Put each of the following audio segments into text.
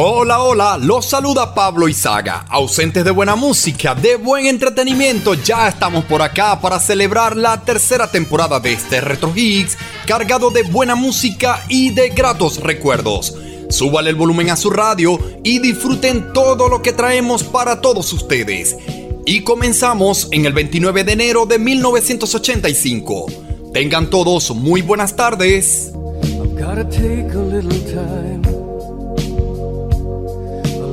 Hola, hola, los saluda Pablo Izaga. Ausentes de buena música, de buen entretenimiento, ya estamos por acá para celebrar la tercera temporada de este Retro Hits, cargado de buena música y de gratos recuerdos. Súbale el volumen a su radio y disfruten todo lo que traemos para todos ustedes. Y comenzamos en el 29 de enero de 1985. Tengan todos muy buenas tardes.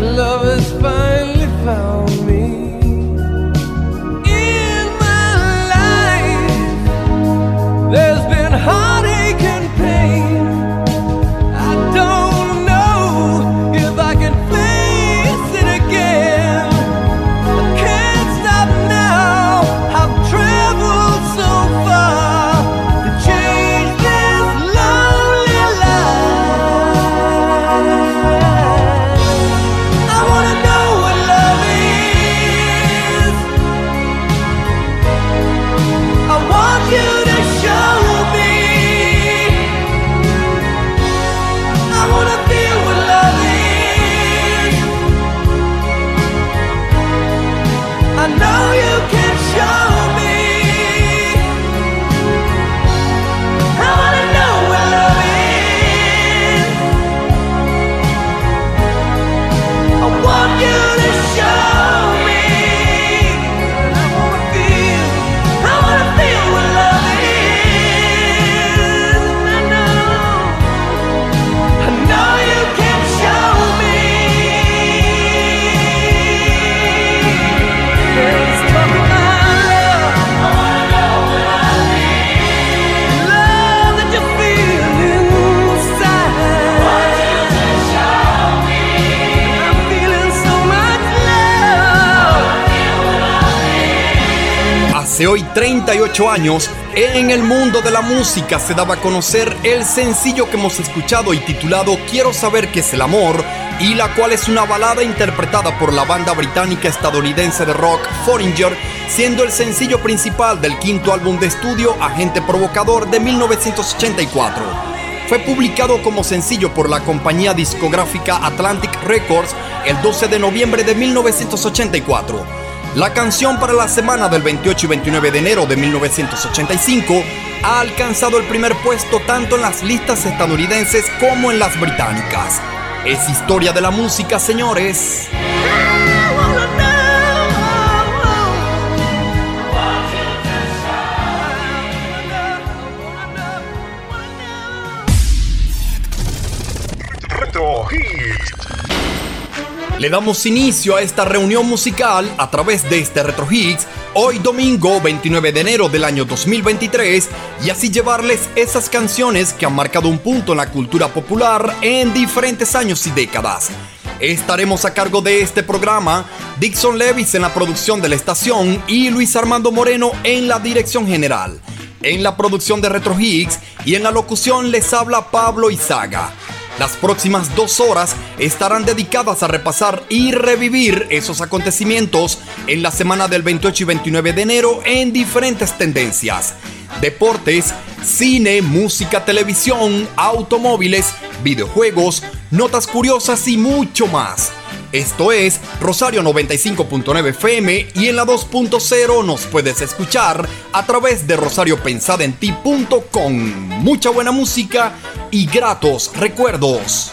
love has finally found me. Hoy 38 años, en el mundo de la música se daba a conocer el sencillo que hemos escuchado y titulado Quiero saber qué es el amor, y la cual es una balada interpretada por la banda británica estadounidense de rock Foreigner, siendo el sencillo principal del quinto álbum de estudio Agente Provocador de 1984. fue publicado como sencillo por la compañía discográfica Atlantic Records el 12 de noviembre de 1984. La canción para la semana del 28 y 29 de enero de 1985 ha alcanzado el primer puesto tanto en las listas estadounidenses como en las británicas. Es historia de la música, señores. Le damos inicio a esta reunión musical a través de este Retro Hits hoy domingo 29 de enero del año 2023 y así llevarles esas canciones que han marcado un punto en la cultura popular en diferentes años y décadas. Estaremos a cargo de este programa Dixon Levis en la producción de la estación y Luis Armando Moreno en la dirección general. En la producción de Retro Hits y en la locución les habla Pablo Izaga. Las próximas dos horas estarán dedicadas a repasar y revivir esos acontecimientos en la semana del 28 y 29 de enero en diferentes tendencias. Deportes, cine, música, televisión, automóviles, videojuegos, notas curiosas y mucho más. Esto es Rosario 95.9 FM y en la 2.0 nos puedes escuchar a través de rosariopensadenti.com. Mucha buena música y gratos recuerdos.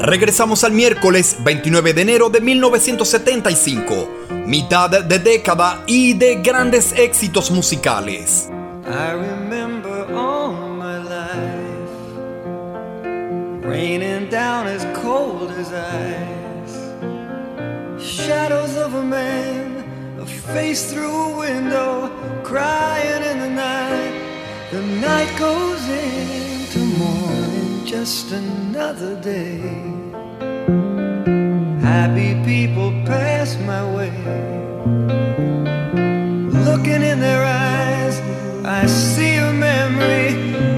Regresamos al miércoles 29 de enero de 1975, mitad de década y de grandes éxitos musicales. Raining down as cold as ice. Shadows of a man, a face through a window, crying in the night. The night goes into morning, just another day. Happy people pass my way. Looking in their eyes, I see a memory.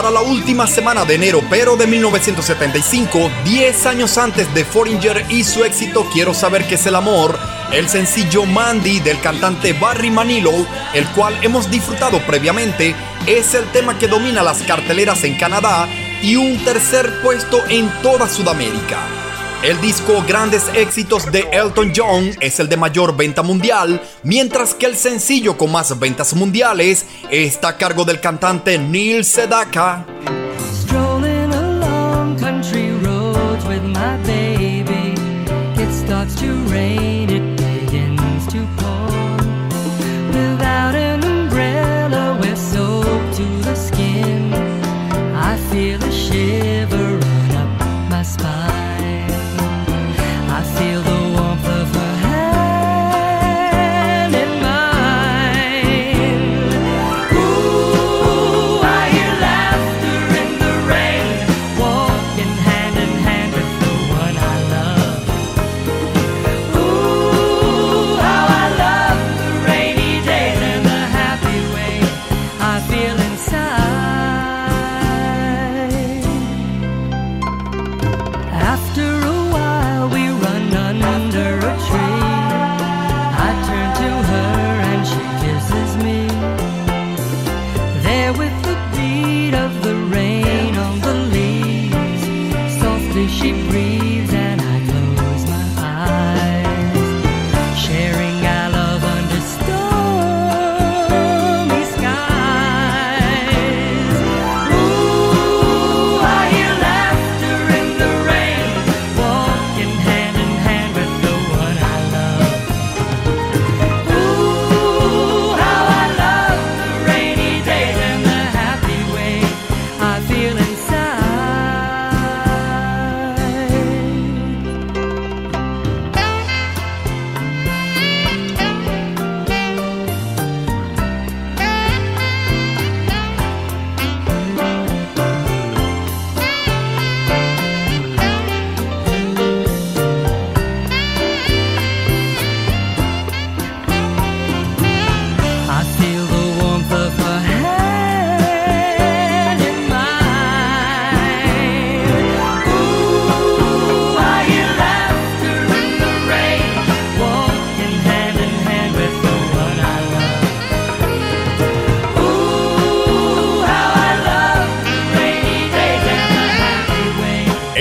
Para la última semana de enero, pero de 1975, 10 años antes de Foreigner y su éxito Quiero saber qué es el amor, el sencillo Mandy del cantante Barry Manilow, el cual hemos disfrutado previamente, es el tema que domina las carteleras en Canadá y un tercer puesto en toda Sudamérica. El disco Grandes Éxitos de Elton John es el de mayor venta mundial, mientras que el sencillo con más ventas mundiales está a cargo del cantante Neil Sedaka.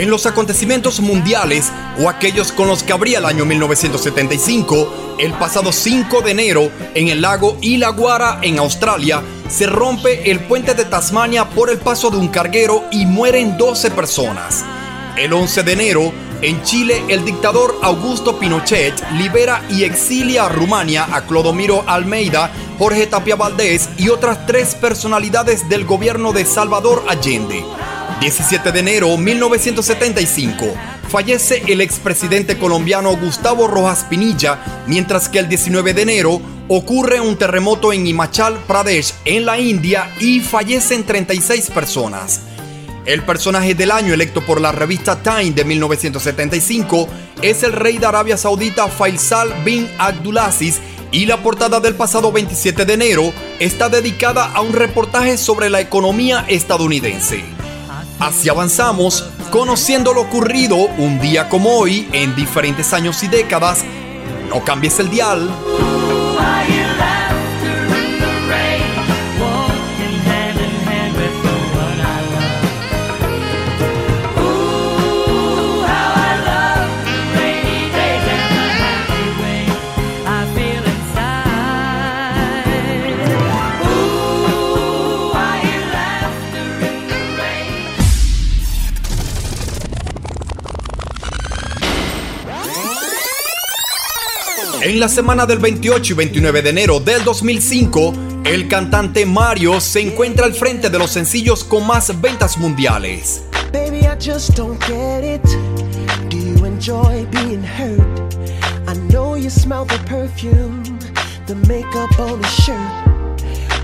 En los acontecimientos mundiales o aquellos con los que abría el año 1975, el pasado 5 de enero en el lago Ilaguara en Australia se rompe el puente de Tasmania por el paso de un carguero y mueren 12 personas. El 11 de enero, en Chile, el dictador Augusto Pinochet libera y exilia a Rumania a Clodomiro Almeida, Jorge Tapia Valdés y otras tres personalidades del gobierno de Salvador Allende. 17 de enero 1975. Fallece el expresidente colombiano Gustavo Rojas Pinilla, mientras que el 19 de enero ocurre un terremoto en Himachal Pradesh, en la India, y fallecen 36 personas. El personaje del año electo por la revista Time de 1975 es el rey de Arabia Saudita Faisal bin Abdulaziz y la portada del pasado 27 de enero está dedicada a un reportaje sobre la economía estadounidense. Así avanzamos, conociendo lo ocurrido un día como hoy en diferentes años y décadas. No cambies el dial. En la semana del 28 y 29 de enero del 2005, el cantante Mario se encuentra al frente de los sencillos con más ventas mundiales.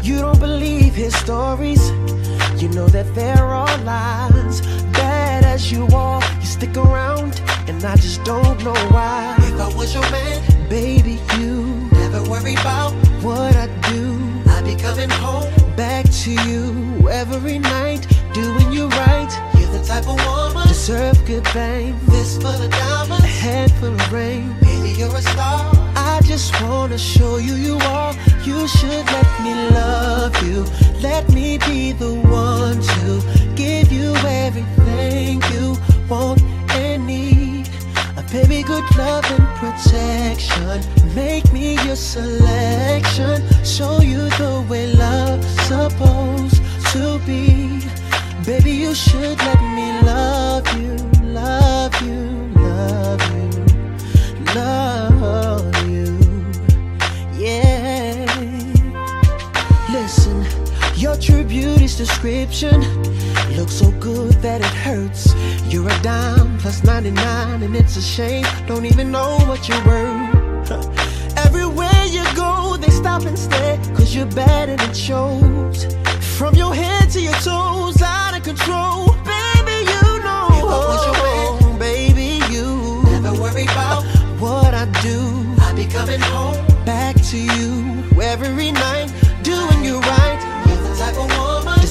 You don't believe his stories. You know that they're all lies. Bad as you are, you stick around, and I just don't know why. If I was your man, baby, you never worry about what I do. I'd be coming home back to you every night, doing you right. You're the type of woman deserve good fame. This full of diamonds, a head full of rain. Baby, you're a star. I just wanna show you you are. You should let me love you. Let me be the one to give you everything you want. Baby, good love and protection. Make me your selection. Show you the way love's supposed to be. Baby, you should let me love you, love you, love you, love beauty's description looks so good that it hurts. You're a dime plus 99, and it's a shame. Don't even know what you're worth. Everywhere you go, they stop and stare, cause you're bad and it shows. From your head to your toes, out of control. Baby, you know. Was your man, baby, you never worry about what I do. I'll be coming home back to you every night,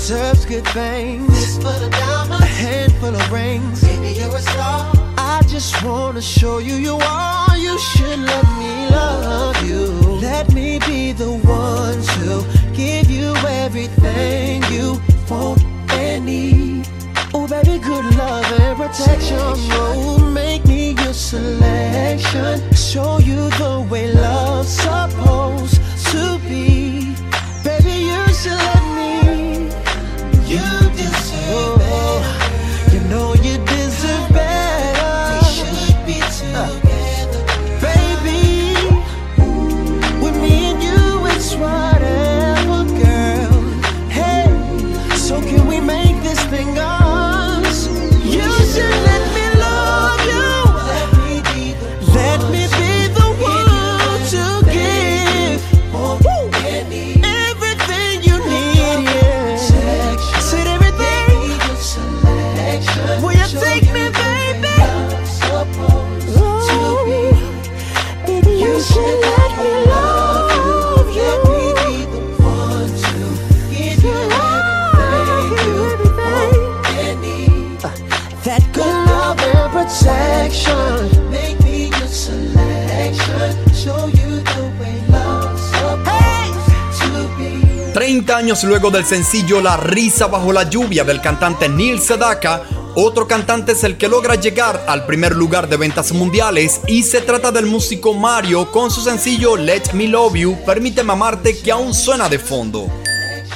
deserves good things. This full of diamonds, a handful of rings. Baby, you're a star. I just wanna show you you are. You should let me love you. Let me be the one to give you everything you want and need. Oh, baby, good love and protection. Oh, make me your selection. Show you the way love's supposed to be. Oh. Protection. Make me your selection. Show you the way love's supposed to be. 30 años luego del sencillo La risa bajo la lluvia del cantante Neil Sedaka, Otro cantante es el que logra llegar al primer lugar de ventas mundiales y se trata del músico Mario con su sencillo Let Me Love You, Permíteme amarte que aún suena de fondo.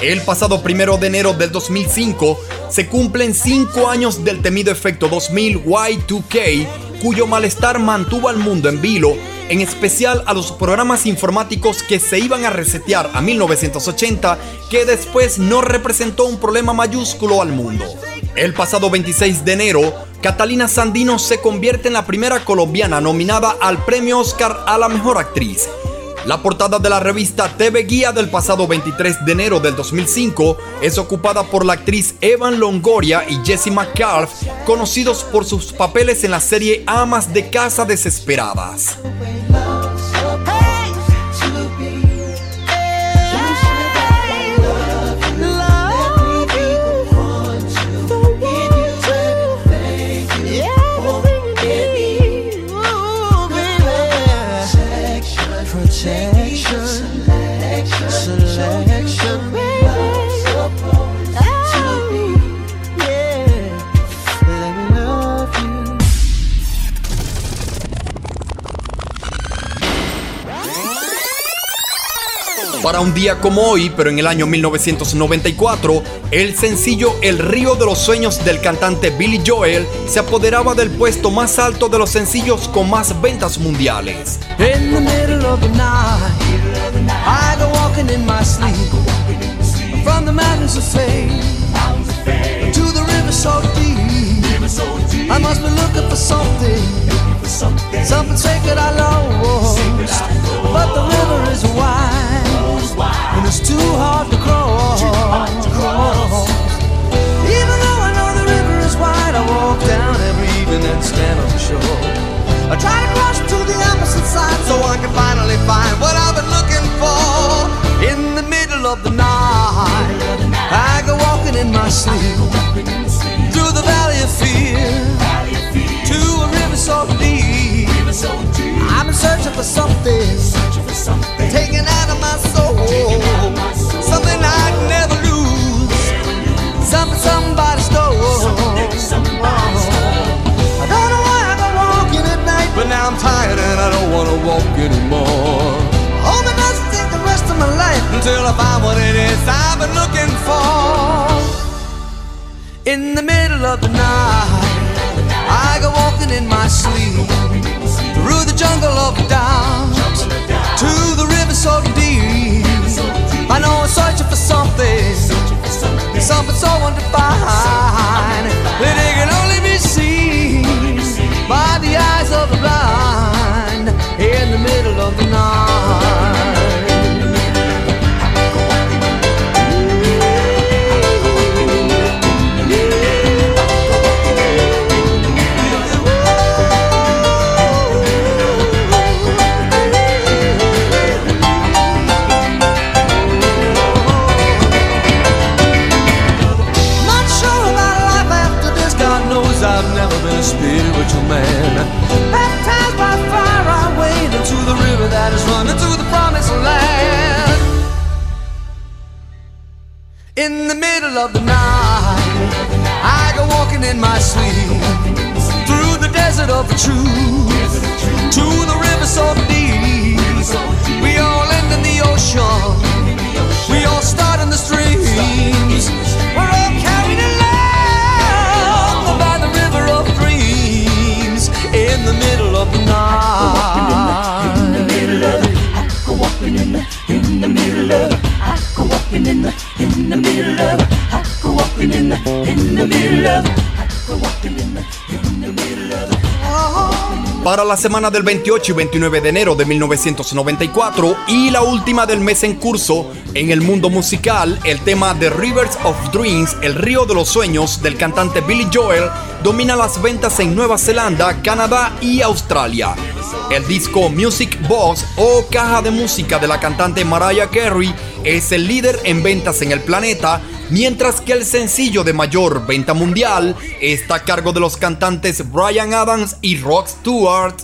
El pasado primero de enero del 2005 se cumplen 5 años del temido efecto 2000 Y2K, cuyo malestar mantuvo al mundo en vilo, en especial a los programas informáticos que se iban a resetear a 1980, que después no representó un problema mayúsculo al mundo. El pasado 26 de enero, Catalina Sandino se convierte en la primera colombiana nominada al premio Oscar a la mejor actriz. La portada de la revista TV Guía del pasado 23 de enero del 2005 es ocupada por la actriz Evan Longoria y Jessie McCarthy, conocidos por sus papeles en la serie Amas de Casa Desesperadas. Para un día como hoy, pero en el año 1994, el sencillo El río de los sueños del cantante Billy Joel se apoderaba del puesto más alto de los sencillos con más ventas mundiales. Something sacred I lost. But the river is wide, it's too hard to cross. Even though I know the river is wide, I walk down every evening and stand on the shore. I try to cross to the opposite side so I can finally find what I've been looking for. In the middle of the night, I go walking in my sleep through the valley of fear to a river so deep. I've been searching for something, taken out of my soul, something I'd never lose, something somebody stole. I don't know why I go walking at night, but now I'm tired and I don't wanna walk anymore. Hope it doesn't take the rest of my life until I find what it is I've been looking for. In the middle of the night, I go walking in my sleep. the jungle of doubt. To the river so deep. I know I'm searching for something, something so undefined. That it can only be seen by the eyes of the blind middle of the night, I go walking in my sleep through the desert of the truth to the river so deep. We all end in the ocean. We all start in the streams. We're all carried along by the river of dreams in the middle of the night. In the middle of the, in the, in the middle of, I go Para la semana del 28 y 29 de enero de 1994 y la última del mes en curso, en el mundo musical, el tema The Rivers of Dreams, El río de los sueños, del cantante Billy Joel, domina las ventas en Nueva Zelanda, Canadá y Australia. El disco Music Box o caja de música de la cantante Mariah Carey es el líder en ventas en el planeta, mientras que el sencillo de mayor venta mundial está a cargo de los cantantes Brian Adams y Rod Stewart.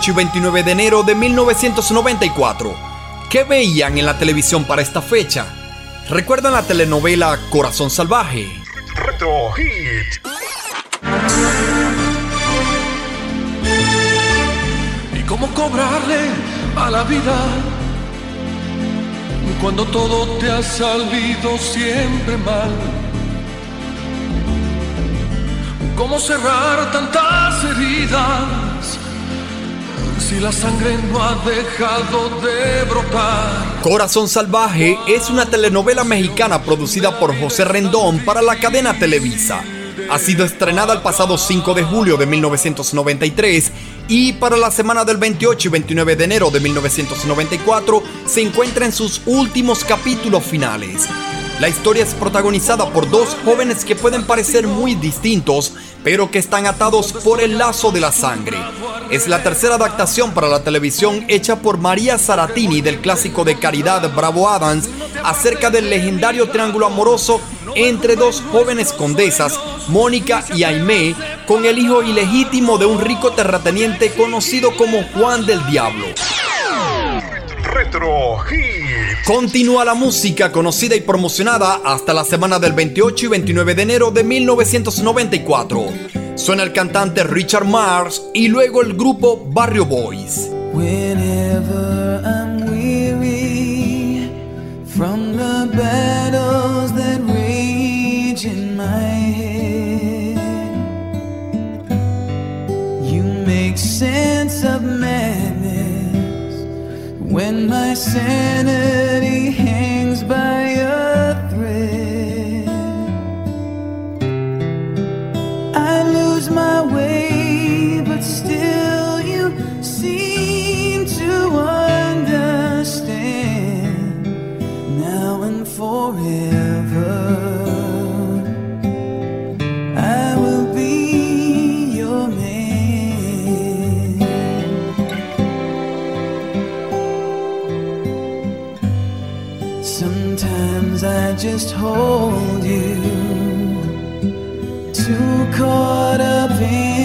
28 y 29 de enero de 1994. ¿Qué veían en la televisión para esta fecha? ¿Recuerdan la telenovela Corazón Salvaje? Retro Hits. ¿Y cómo cobrarle a la vida cuando todo te ha salido siempre mal? ¿Cómo cerrar tantas heridas la sangre no ha dejado de brotar? Corazón Salvaje es una telenovela mexicana producida por José Rendón para la cadena Televisa. Ha sido estrenada el pasado 5 de julio de 1993 y para la semana del 28 y 29 de enero de 1994 se encuentra en sus últimos capítulos finales. La historia es protagonizada por dos jóvenes que pueden parecer muy distintos, pero que están atados por el lazo de la sangre. Es la tercera adaptación para la televisión hecha por María Saratini del clásico de Caridad Bravo Adams acerca del legendario triángulo amoroso entre dos jóvenes condesas, Mónica y Aimé, con el hijo ilegítimo de un rico terrateniente conocido como Juan del Diablo. Retro Hits. Continúa la música conocida y promocionada hasta la semana del 28 y 29 de enero de 1994. Suena el cantante Richard Mars y luego el grupo Barrio Boys. Whenever I'm weary from the battles that rage in my head, you make sense of madness when my sanity hangs by a thread. I lose my way, but still you seem to understand now and forever. Just hold you. Too caught up in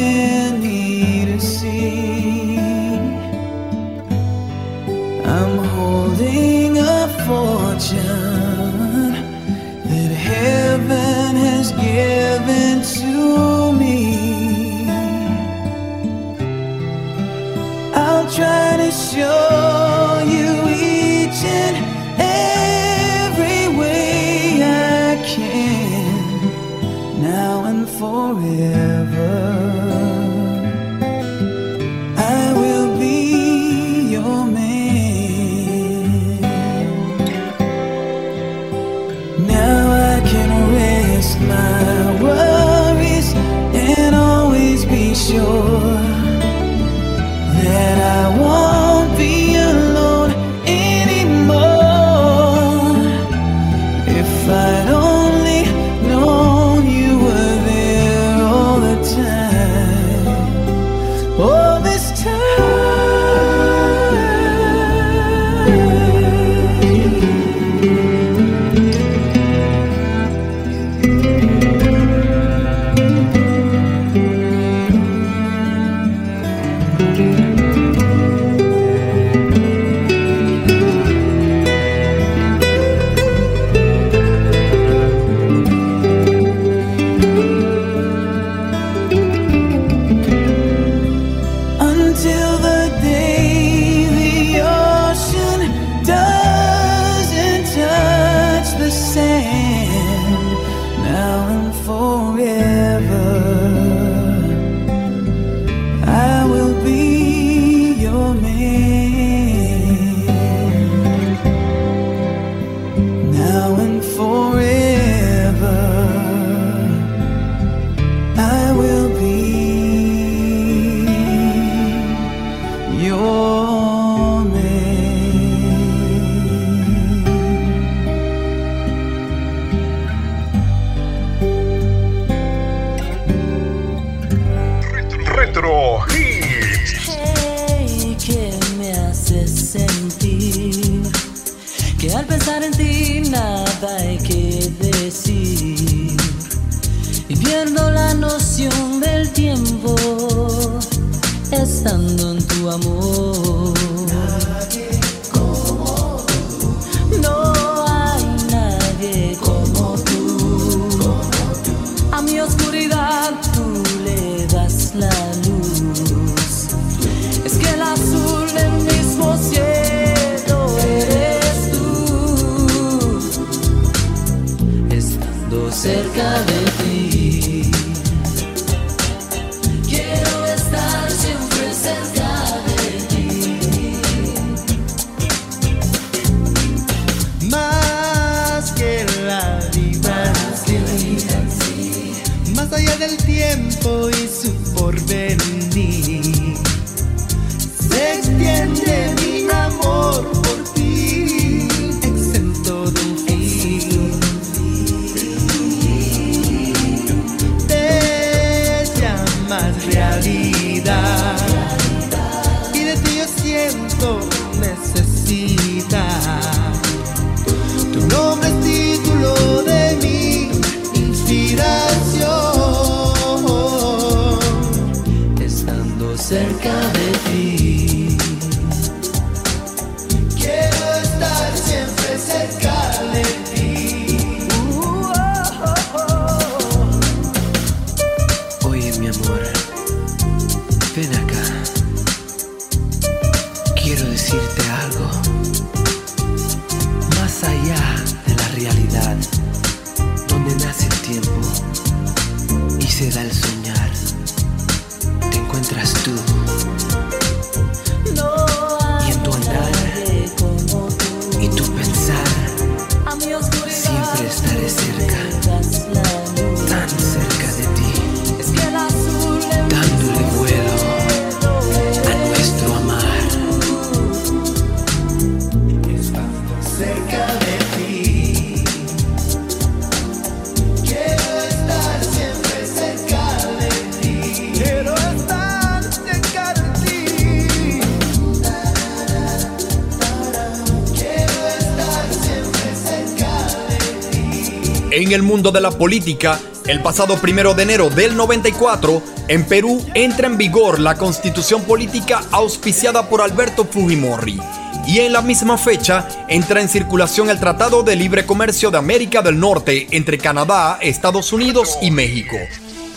en el mundo de la política, el pasado primero de enero del 94, en Perú entra en vigor la constitución política auspiciada por Alberto Fujimori. Y en la misma fecha entra en circulación el Tratado de Libre Comercio de América del Norte entre Canadá, Estados Unidos y México.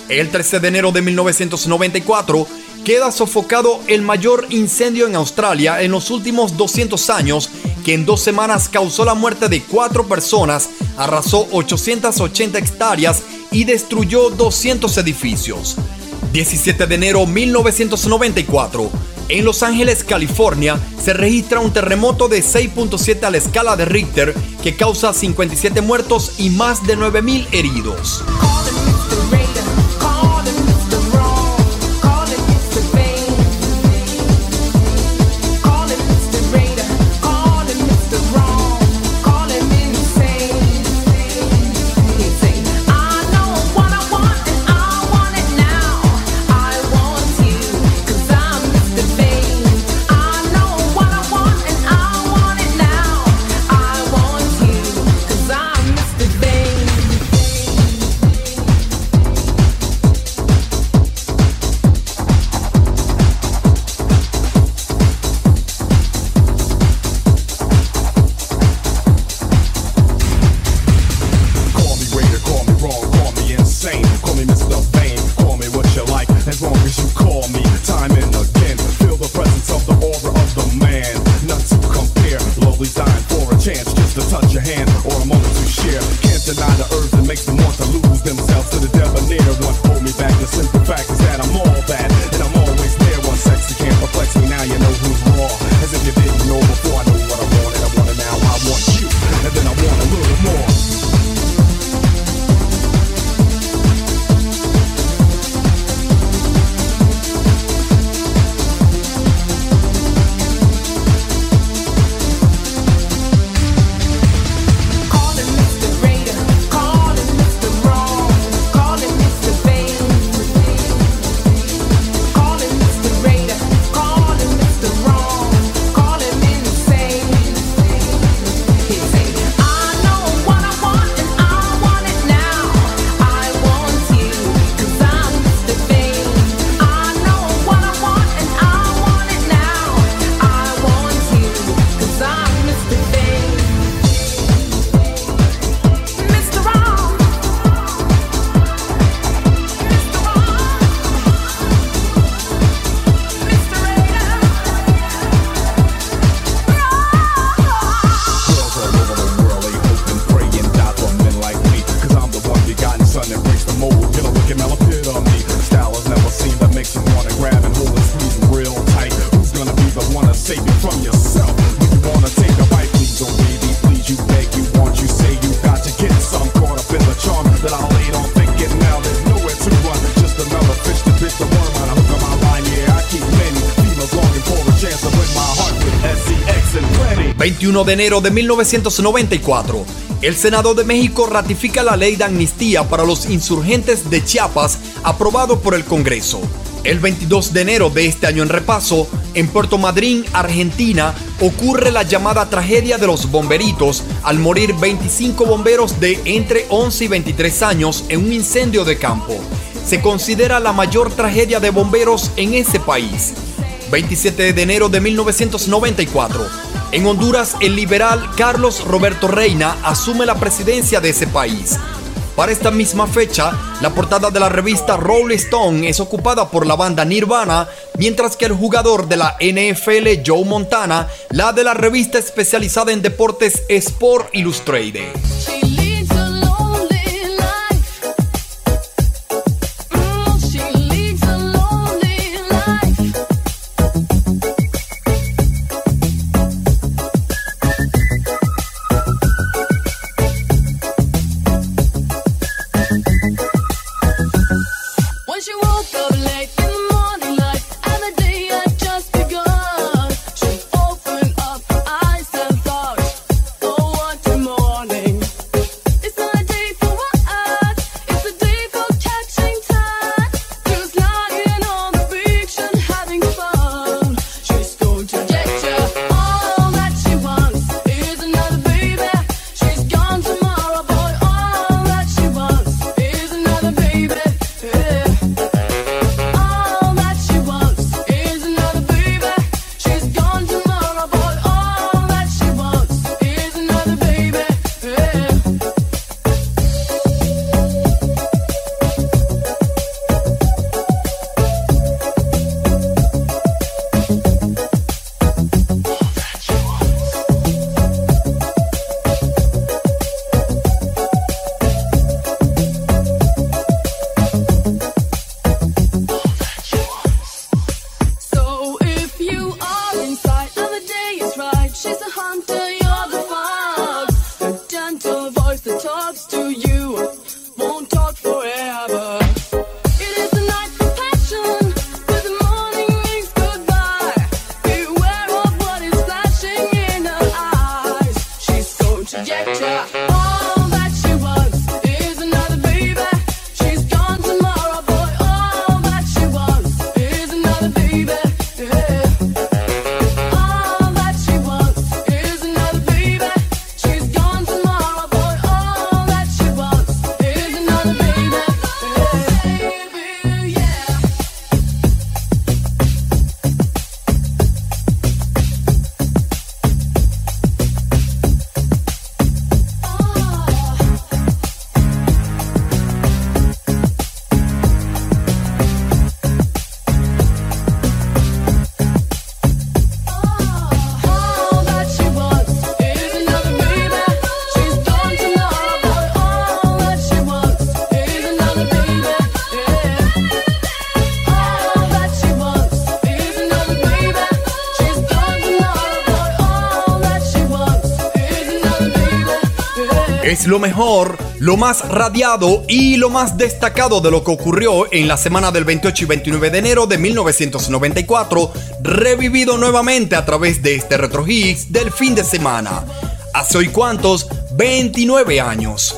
El 13 de enero de 1994 queda sofocado el mayor incendio en Australia en los últimos 200 años que en dos semanas causó la muerte de cuatro personas, arrasó 880 hectáreas y destruyó 200 edificios. 17 de enero 1994. En Los Ángeles, California, se registra un terremoto de 6.7 a la escala de Richter que causa 57 muertos y más de 9.000 heridos. 21 de enero de 1994, el Senado de México ratifica la ley de amnistía para los insurgentes de Chiapas aprobado por el Congreso. El 22 de enero de este año en repaso, en Puerto Madryn, Argentina, ocurre la llamada tragedia de los bomberitos al morir 25 bomberos de entre 11 y 23 años en un incendio de campo. Se considera la mayor tragedia de bomberos en ese país. 27 de enero de 1994. En Honduras, el liberal Carlos Roberto Reina asume la presidencia de ese país. Para esta misma fecha, la portada de la revista Rolling Stone es ocupada por la banda Nirvana, mientras que el jugador de la NFL Joe Montana, la de la revista especializada en deportes Sport Illustrated. Lo mejor, lo más radiado y lo más destacado de lo que ocurrió en la semana del 28 y 29 de enero de 1994, revivido nuevamente a través de este Retro del fin de semana. Hace hoy cuántos, 29 años.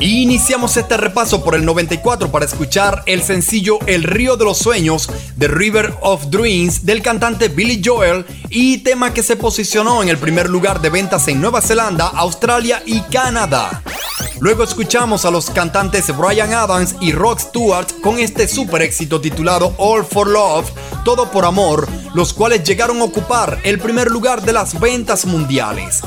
Iniciamos este repaso por el 94 para escuchar el sencillo El río de los sueños de River of Dreams del cantante Billy Joel y tema que se posicionó en el primer lugar de ventas en Nueva Zelanda, Australia y Canadá. Luego escuchamos a los cantantes Brian Adams y Rock Stewart con este super éxito titulado All for Love, Todo por Amor, los cuales llegaron a ocupar el primer lugar de las ventas mundiales.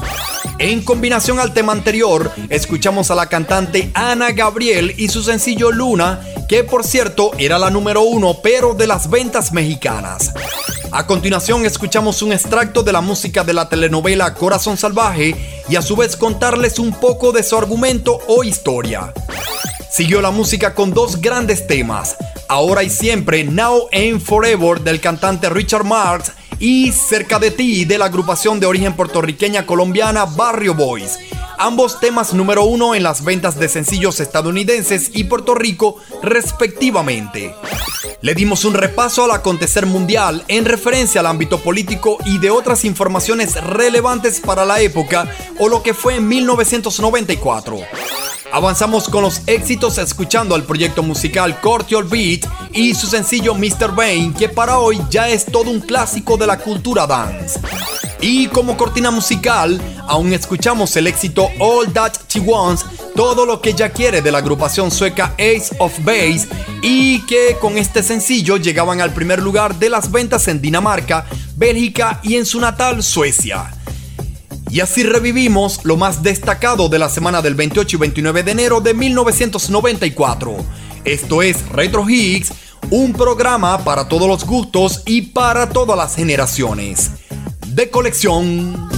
En combinación al tema anterior, escuchamos a la cantante Ana Gabriel y su sencillo Luna, que por cierto era la número uno pero de las ventas mexicanas. A continuación escuchamos un extracto de la música de la telenovela Corazón Salvaje y a su vez contarles un poco de su argumento o historia. Siguió la música con dos grandes temas, Ahora y Siempre, Now and Forever del cantante Richard Marx y Cerca de ti de la agrupación de origen puertorriqueña colombiana Barrio Boys. ambos temas número uno en las ventas de sencillos estadounidenses y Puerto Rico respectivamente. Le dimos un repaso al acontecer mundial en referencia al ámbito político y de otras informaciones relevantes para la época o lo que fue en 1994. Avanzamos con los éxitos escuchando al proyecto musical Cortial Beat y su sencillo Mr. Bane, que para hoy ya es todo un clásico de la cultura dance. Y como cortina musical, aún escuchamos el éxito All That She Wants, todo lo que ella quiere de la agrupación sueca Ace of Base, y que con este sencillo llegaban al primer lugar de las ventas en Dinamarca, Bélgica y en su natal Suecia. Y así revivimos lo más destacado de la semana del 28 y 29 de enero de 1994. Esto es Retro Higgs, un programa para todos los gustos y para todas las generaciones. De colección.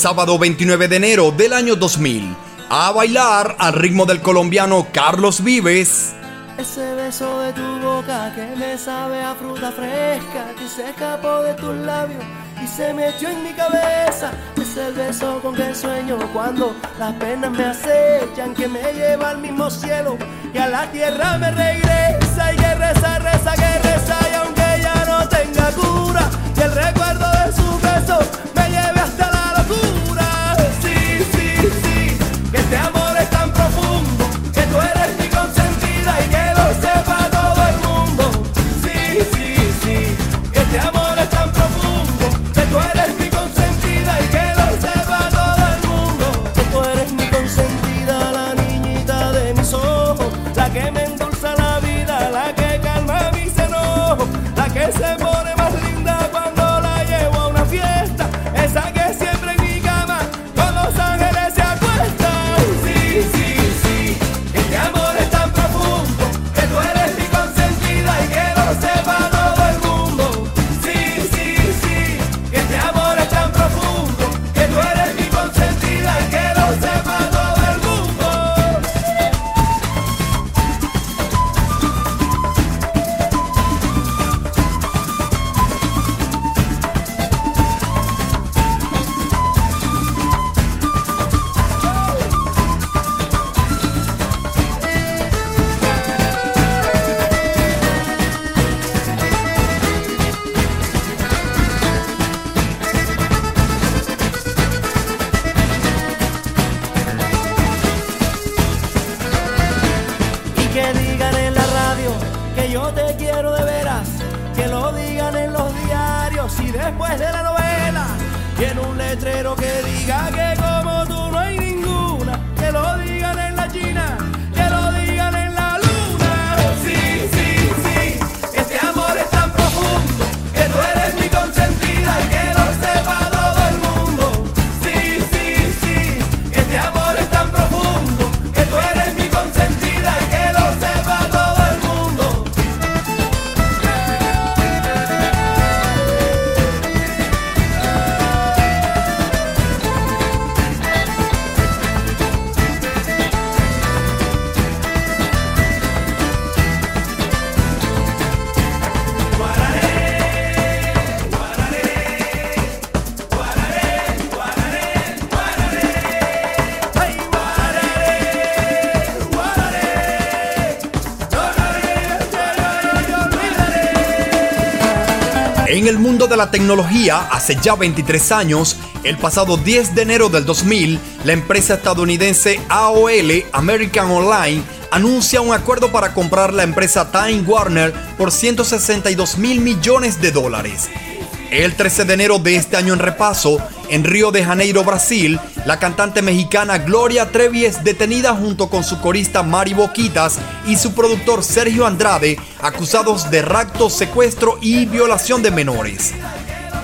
Sábado 29 de enero del año 2000. A bailar al ritmo del colombiano Carlos Vives. Ese beso de tu boca que me sabe a fruta fresca que se escapó de tus labios y se metió en mi cabeza. Es el beso con que sueño cuando las penas me acechan, que me lleva al mismo cielo y a la tierra me regresa y que reza, reza, que reza y aunque ya no tenga cura y el recuerdo de su beso me En el mundo de la tecnología, hace ya 23 años, el pasado 10 de enero del 2000, la empresa estadounidense AOL, American Online, anuncia un acuerdo para comprar la empresa Time Warner por 162 mil millones de dólares. El 13 de enero de este año en repaso, en Río de Janeiro, Brasil, la cantante mexicana Gloria Trevi es detenida junto con su corista Mari Boquitas y su productor Sergio Andrade, acusados de rapto, secuestro y violación de menores.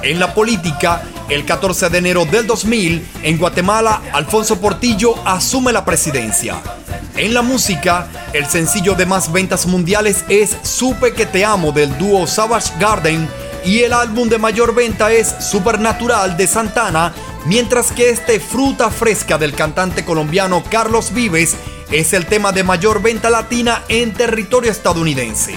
En la política, El 14 de enero del 2000, en Guatemala, Alfonso Portillo asume la presidencia. En la música, el sencillo de más ventas mundiales es Supe que te amo del dúo Savage Garden y el álbum de mayor venta es Supernatural de Santana, mientras que este Fruta Fresca del cantante colombiano Carlos Vives es el tema de mayor venta latina en territorio estadounidense.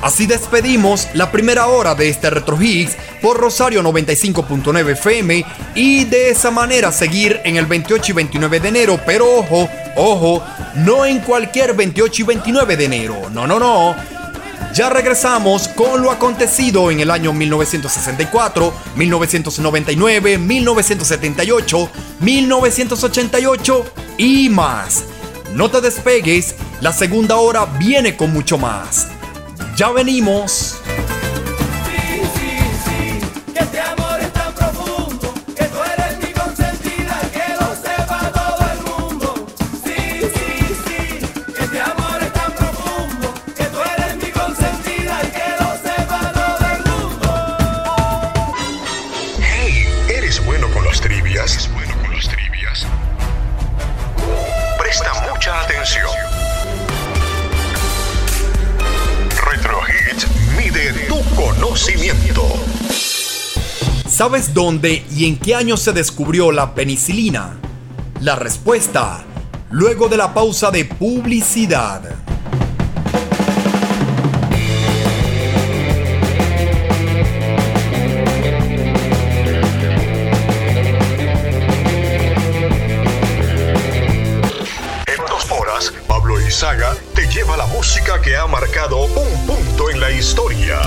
Así despedimos la primera hora de este Retro Hits por Rosario 95.9 FM y de esa manera seguir en el 28 y 29 de enero, pero ojo, ojo, no en cualquier 28 y 29 de enero, no, no, no. Ya regresamos con lo acontecido en el año 1964, 1999, 1978, 1988 y más. No te despegues, la segunda hora viene con mucho más. Ya venimos. Conocimiento. ¿Sabes dónde y en qué año se descubrió la penicilina? La respuesta, luego de la pausa de publicidad. En dos horas, Pablo Izaga te lleva la música que ha marcado un punto en la historia.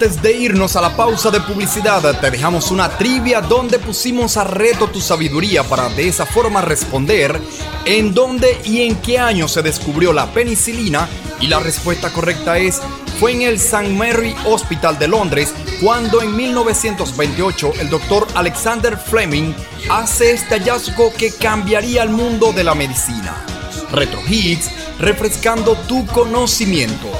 Antes de irnos a la pausa de publicidad, te dejamos una trivia donde pusimos a reto tu sabiduría para de esa forma responder en dónde y en qué año se descubrió la penicilina y la respuesta correcta es fue en el St. Mary Hospital de Londres cuando en 1928 el doctor Alexander Fleming hace este hallazgo que cambiaría el mundo de la medicina. Retro Hits, refrescando tu conocimiento.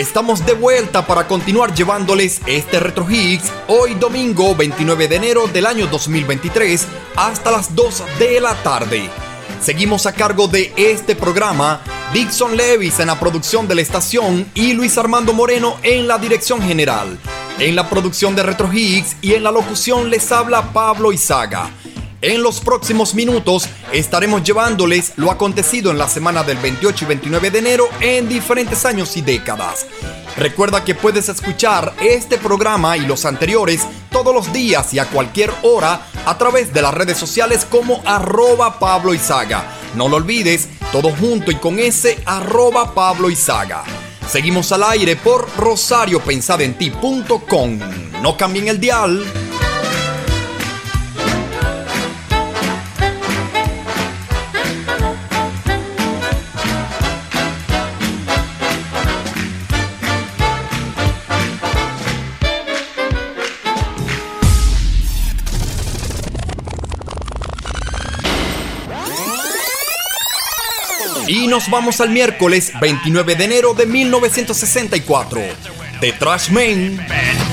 Estamos de vuelta para continuar llevándoles este Retro Hits hoy domingo 29 de enero del año 2023 hasta las 2 de la tarde. Seguimos a cargo de este programa Dixon Levis en la producción de la estación y Luis Armando Moreno en la dirección general. En la producción de Retro Hits y en la locución les habla Pablo Izaga. En los próximos minutos estaremos llevándoles lo acontecido en la semana del 28 y 29 de enero en diferentes años y décadas. Recuerda que puedes escuchar este programa y los anteriores todos los días y a cualquier hora a través de las redes sociales como arroba Pablo Izaga. No lo olvides, todo junto y con ese arroba Pablo Izaga. Seguimos al aire por rosariopensadenti.com. No cambien el dial. Nos vamos al miércoles 29 de enero de 1964. The Trash Man.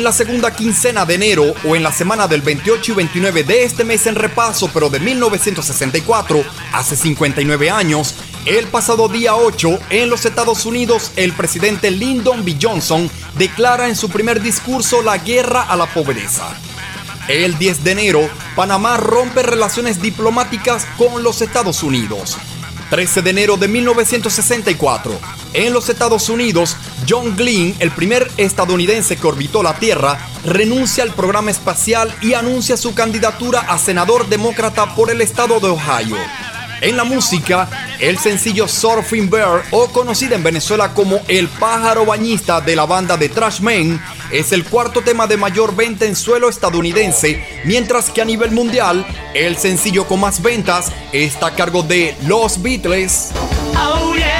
En la segunda quincena de enero o en la semana del 28 y 29 de este mes en repaso, pero de 1964, hace 59 años, el pasado día 8, en los Estados Unidos, el presidente Lyndon B. Johnson declara en su primer discurso la guerra a la pobreza. El 10 de enero, Panamá rompe relaciones diplomáticas con los Estados Unidos. 13 de enero de 1964, en los Estados Unidos, John Glenn, el primer estadounidense que orbitó la Tierra, renuncia al programa espacial y anuncia su candidatura a senador demócrata por el estado de Ohio. En la música, el sencillo Surfing Bear, o conocida en Venezuela como El pájaro bañista de la banda de Trash Man, es el cuarto tema de mayor venta en suelo estadounidense, mientras que a nivel mundial, el sencillo con más ventas está a cargo de Los Beatles. Oh yeah,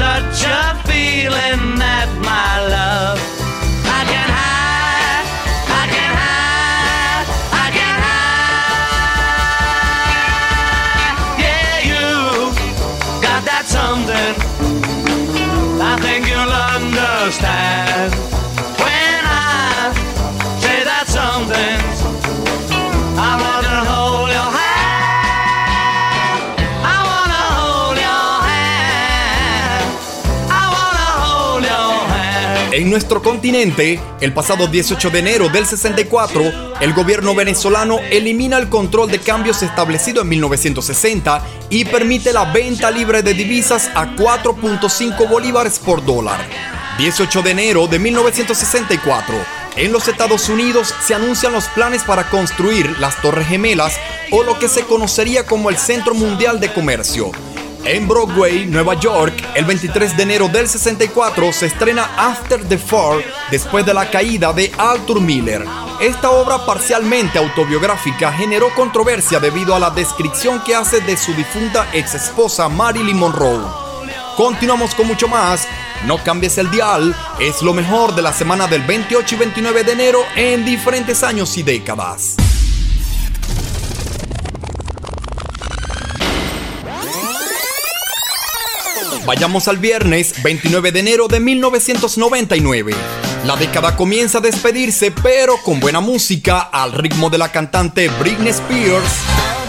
Such a En nuestro continente, el pasado 18 de enero del 64, el gobierno venezolano elimina el control de cambios establecido en 1960 y permite la venta libre de divisas a 4.5 bolívares por dólar. 18 de enero de 1964, en los Estados Unidos se anuncian los planes para construir las Torres Gemelas o lo que se conocería como el Centro Mundial de Comercio. En Broadway, Nueva York, el 23 de enero del 64 se estrena After the Fall, después de la caída de Arthur Miller. Esta obra parcialmente autobiográfica generó controversia debido a la descripción que hace de su difunta ex esposa Marilyn Monroe. Continuamos con mucho más. No cambies el dial, es lo mejor de la semana del 28 y 29 de enero en diferentes años y décadas. Vayamos al viernes 29 de enero de 1999. La década comienza a despedirse, pero con buena música al ritmo de la cantante Britney Spears.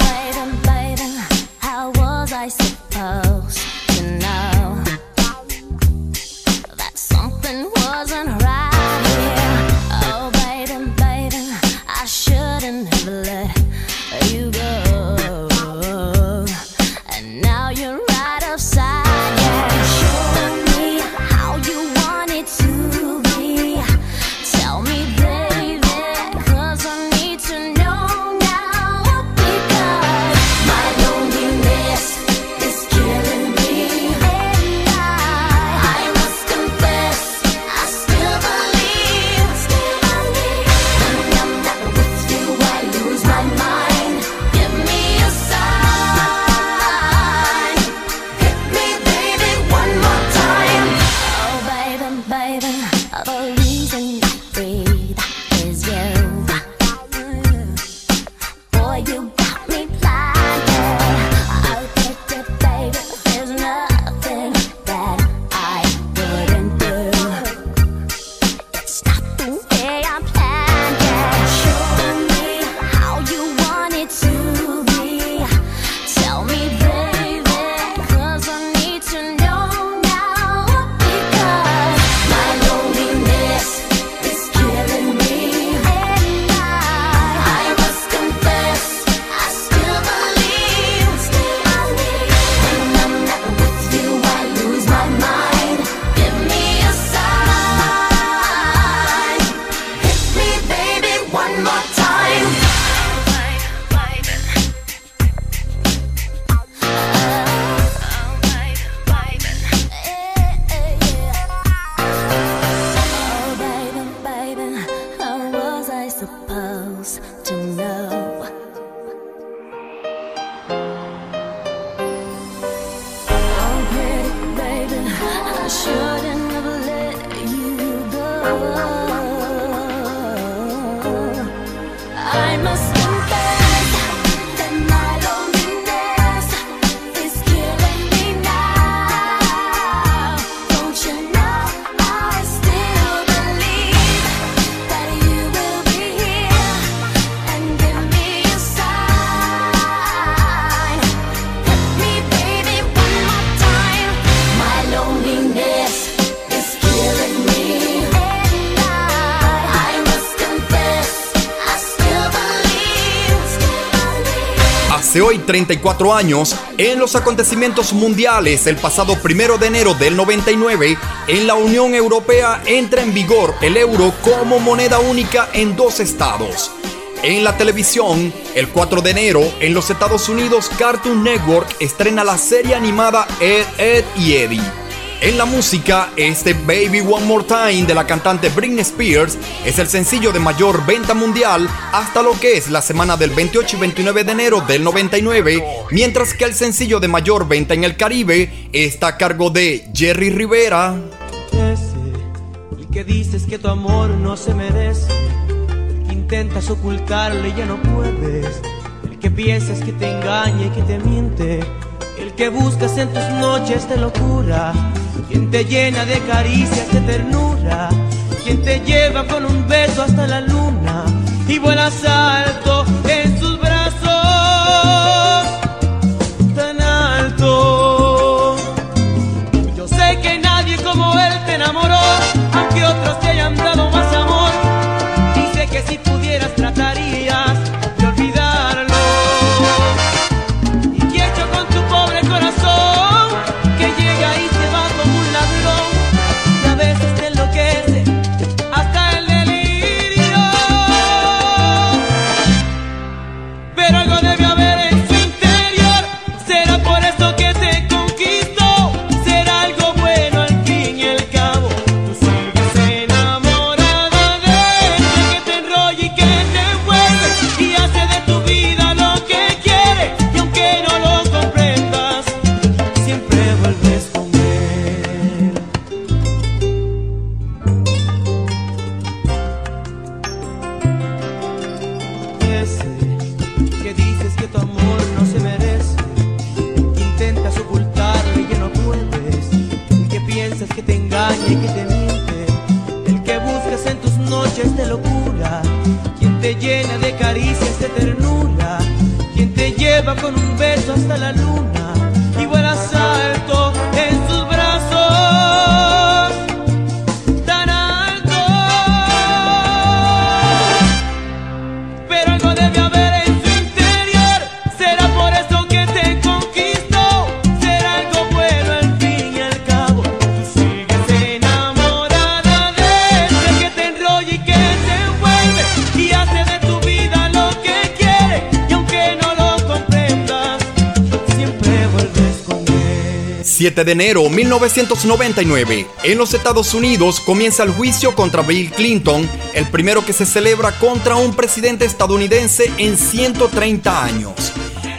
I 34 años, en los acontecimientos mundiales, el pasado primero de enero del 99, en la Unión Europea entra en vigor el euro como moneda única en dos estados. En la televisión, el 4 de enero, en los Estados Unidos, Cartoon Network estrena la serie animada Ed, Ed y Eddie. En la música, este Baby One More Time de la cantante Britney Spears es el sencillo de mayor venta mundial hasta lo que es la semana del 28 y 29 de enero del 99, mientras que el sencillo de mayor venta en el Caribe está a cargo de Jerry Rivera. El que dices que tu amor no se merece, el que intentas ocultarlo y ya no puedes, el que que te engaña y que te miente, que buscas en tus noches de locura, quien te llena de caricias de ternura, quien te lleva con un beso hasta la luna y vuelas alto en sus lleva con un beso hasta la luna 7 de enero 1999. En los Estados Unidos comienza el juicio contra Bill Clinton, el primero que se celebra contra un presidente estadounidense en 130 años.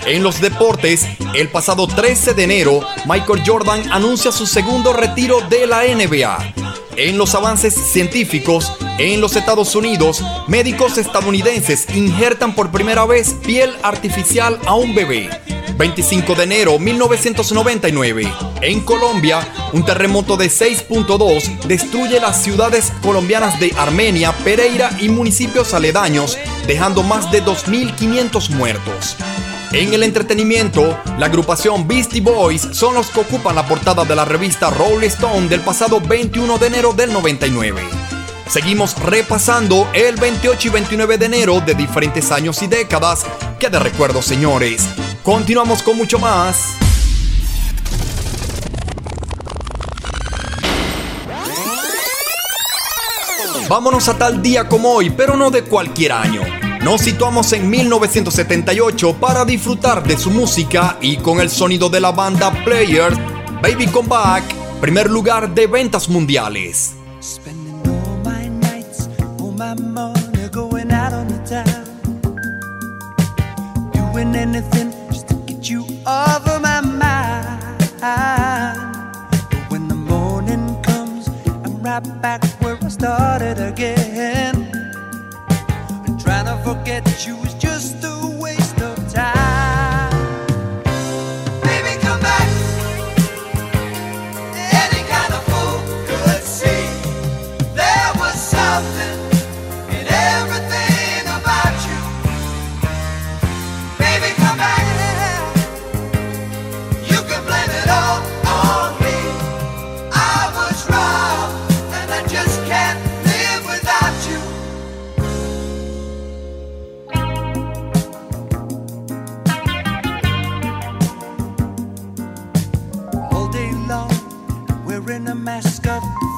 En los deportes, el pasado 13 de enero, Michael Jordan anuncia su segundo retiro de la NBA. En los avances científicos, en los Estados Unidos, médicos estadounidenses injertan por primera vez piel artificial a un bebé. 25 de enero 1999. En Colombia, un terremoto de 6.2 destruye las ciudades colombianas de Armenia, Pereira y municipios aledaños, dejando más de 2.500 muertos. En el entretenimiento, la agrupación Beastie Boys son los que ocupan la portada de la revista Rolling Stone del pasado 21 de enero del 99. Seguimos repasando el 28 y 29 de enero de diferentes años y décadas. Que de recuerdo, señores. Continuamos con mucho más. Vámonos a tal día como hoy, pero no de cualquier año. Nos situamos en 1978 para disfrutar de su música y con el sonido de la banda Players, Baby Come Back, primer lugar de ventas mundiales. anything of my mind. But when the morning comes, I'm right back where I started again. And trying to forget you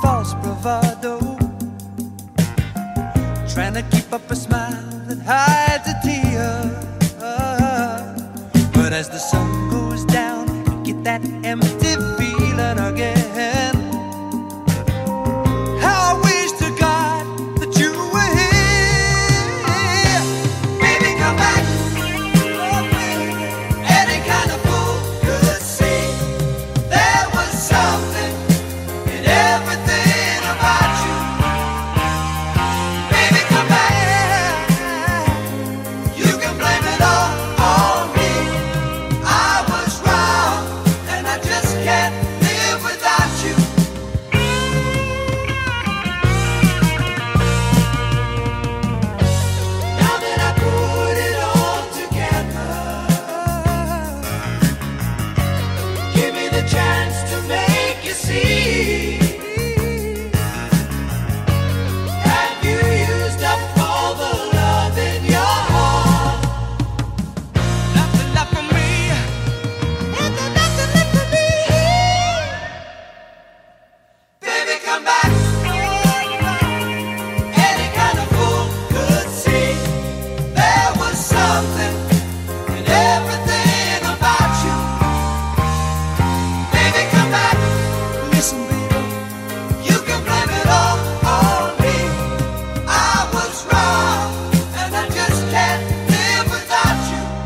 false bravado. Trying to keep up a smile that hides a tear. But as the sun goes down, you get that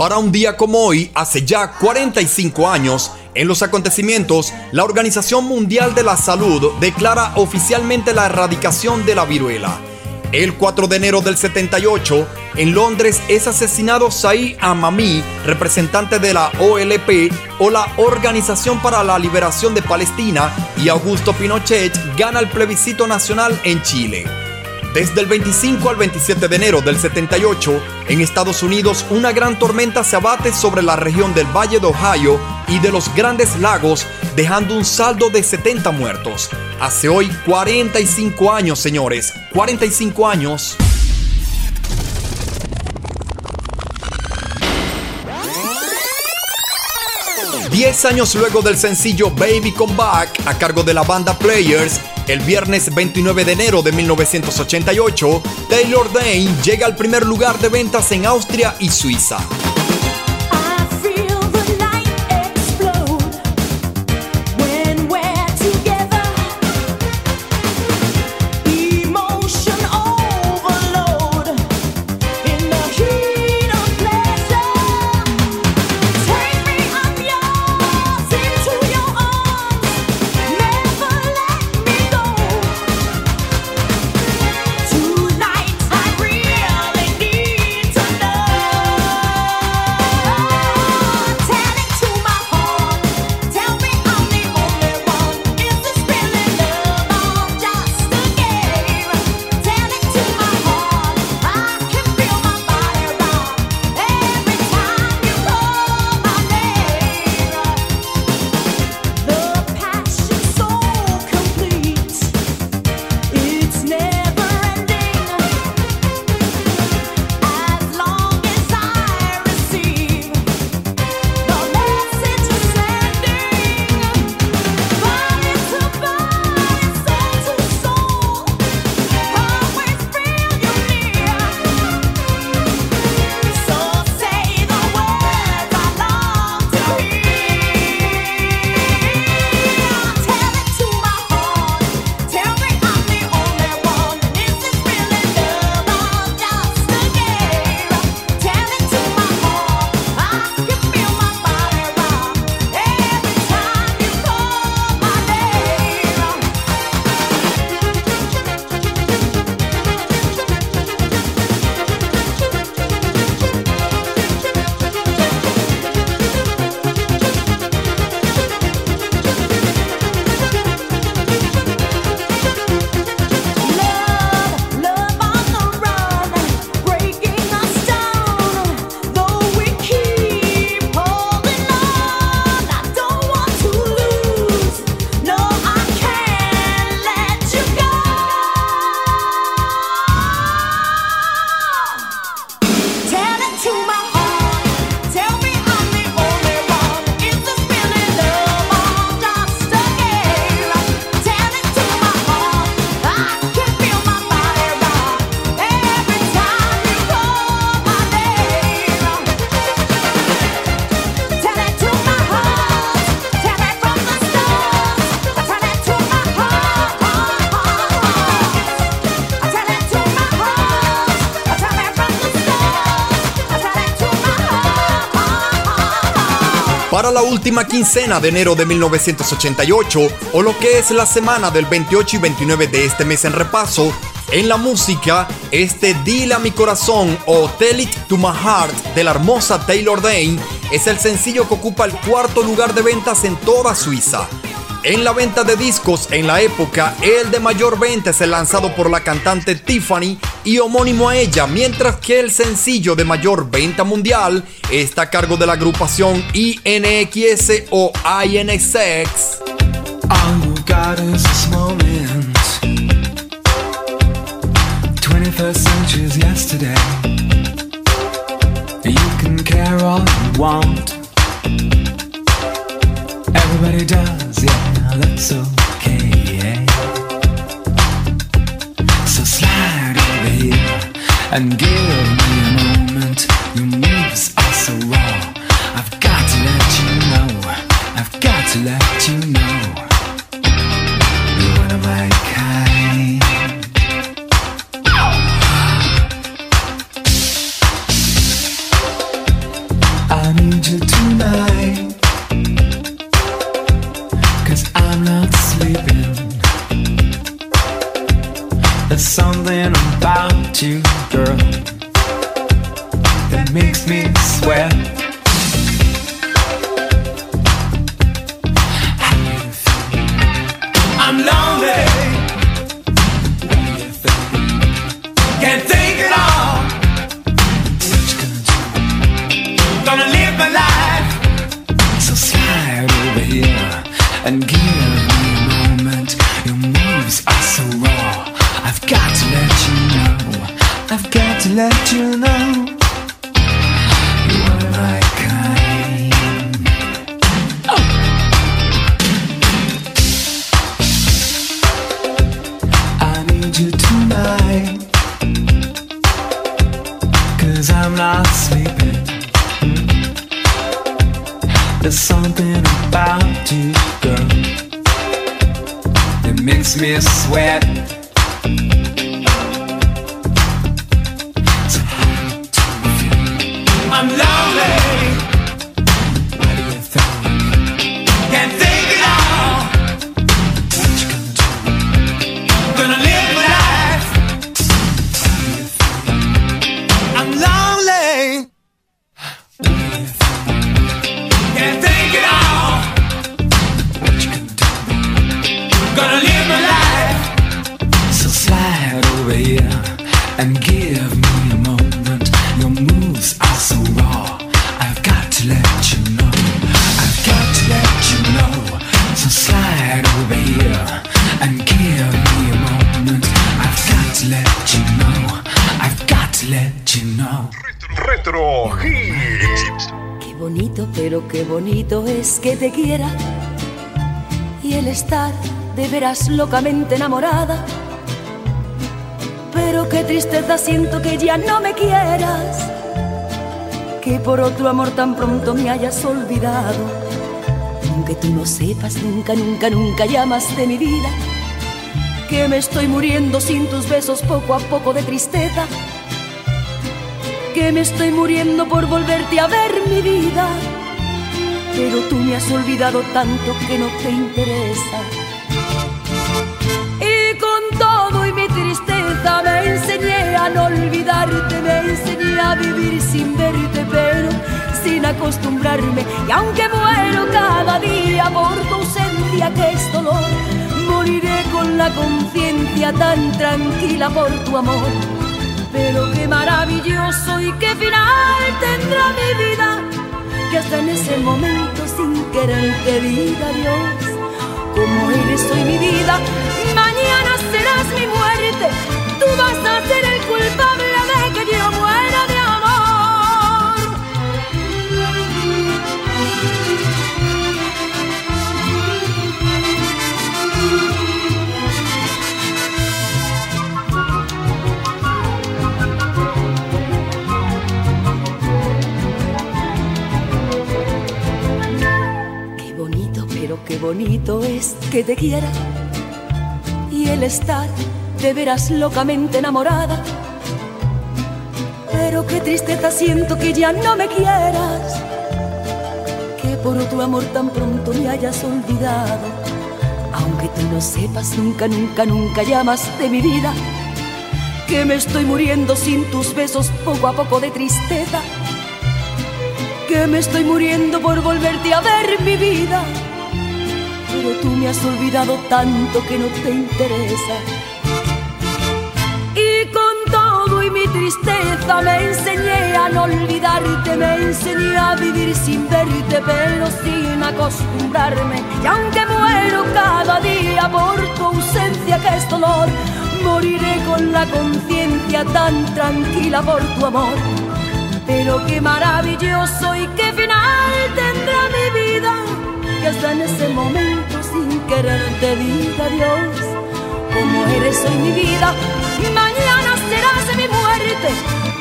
Para un día como hoy, hace ya 45 años, en los acontecimientos, la Organización Mundial de la Salud declara oficialmente la erradicación de la viruela. El 4 de enero del 78, en Londres es asesinado Said Amami, representante de la OLP o la Organización para la Liberación de Palestina, y Augusto Pinochet gana el plebiscito nacional en Chile. Desde el 25 al 27 de enero del 78, en Estados Unidos una gran tormenta se abate sobre la región del Valle de Ohio y de los Grandes Lagos, dejando un saldo de 70 muertos. Hace hoy 45 años, señores, 45 años. Diez años luego del sencillo Baby Come Back a cargo de la banda Players, el viernes 29 de enero de 1988, Taylor Dane llega al primer lugar de ventas en Austria y Suiza. La última quincena de enero de 1988 o lo que es la semana del 28 y 29 de este mes en repaso. En la música, este Dile a mi corazón o Tell It to My Heart de la hermosa Taylor Dane es el sencillo que ocupa el cuarto lugar de ventas en toda Suiza. En la venta de discos en la época, el de mayor venta es el lanzado por la cantante Tiffany y homónimo a ella, mientras que el sencillo de mayor venta mundial está a cargo de la agrupación INXS o INXX. All you got is this moment. 21st century's yesterday. You can care all you want. Everybody does, yeah, that's okay. So slide over here and give मुझको locamente enamorada. Pero qué tristeza siento que ya no me quieras, que por otro amor tan pronto me hayas olvidado. Aunque tú no sepas nunca, nunca, nunca llamas de mi vida, que me estoy muriendo sin tus besos poco a poco de tristeza que me estoy muriendo por volverte a ver mi vida. Pero tú me has olvidado tanto que no te interesa. No olvidarte, me enseñé a vivir sin verte, pero sin acostumbrarme. Y aunque muero cada día por tu ausencia, que es dolor, moriré con la conciencia tan tranquila por tu amor. Pero qué maravilloso y qué final tendrá mi vida, que hasta en ese momento sin querer te diga adiós. Como eres hoy mi vida, bonito es que te quiera y el estar de veras locamente enamorada. Pero qué tristeza siento que ya no me quieras, que por tu amor tan pronto me hayas olvidado. Aunque tú no sepas nunca, nunca, nunca llamas de mi vida, que me estoy muriendo sin tus besos poco a poco de tristeza que me estoy muriendo por volverte a ver mi vida. Tú me has olvidado tanto que no te interesa. Y con todo y mi tristeza me enseñé a no olvidarte, me enseñé a vivir sin verte, pero sin acostumbrarme. Y aunque muero cada día por tu ausencia que es dolor, moriré con la conciencia tan tranquila por tu amor. Pero qué maravilloso y qué final tendrá mi vida, que hasta en ese momento querer te diga adiós. Como eres hoy mi vida, mañana serás mi muerte,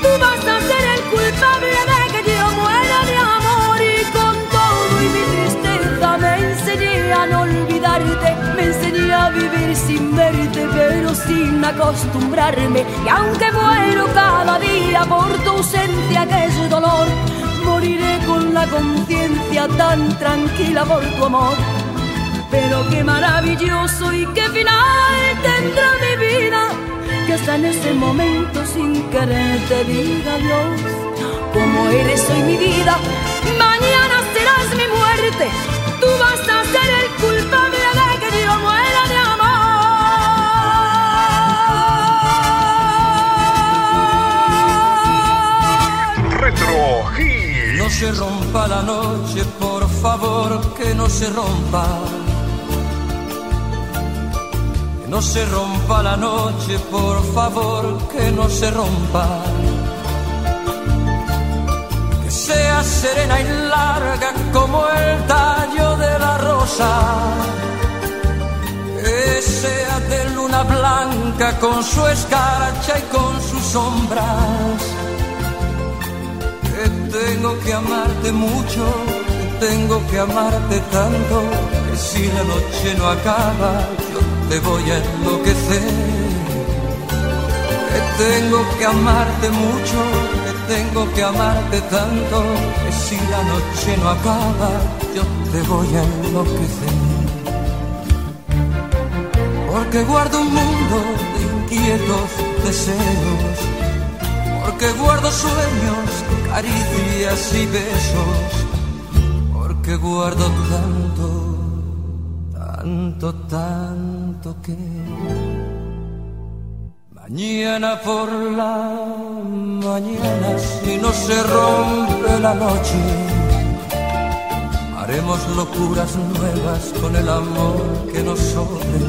tú vas a ser el culpable de que yo muera de amor y con todo y mi tristeza me enseñé a no olvidarte, me enseñé a vivir sin verte, pero sin acostumbrarme. Y aunque muero cada día por tu ausencia, que es dolor, moriré con la conciencia tan tranquila por tu amor. Pero qué maravilloso y qué final tendrá mi vida, que hasta en ese momento sin querer te diga adiós. como eres hoy mi vida, mañana serás mi muerte. Tú vas a ser el culpable de que yo muera de amor. Retro. No se rompa la noche, por favor, que no se rompa. No se rompa la noche, por favor, que no se rompa. Que sea serena y larga como el tallo de la rosa. Que sea de luna blanca con su escarcha y con sus sombras que tengo que amarte mucho, que tengo que amarte tanto, que si la noche no acaba, te voy a enloquecer. Que tengo que amarte mucho, que tengo que amarte tanto, que si la noche no acaba, yo te voy a enloquecer. Porque guardo un mundo de inquietos deseos porque guardo sueños, caricias y besos, porque guardo tanto, tanto, tanto mañana por la mañana, si no se rompe la noche, haremos locuras nuevas con el amor que nos sobre.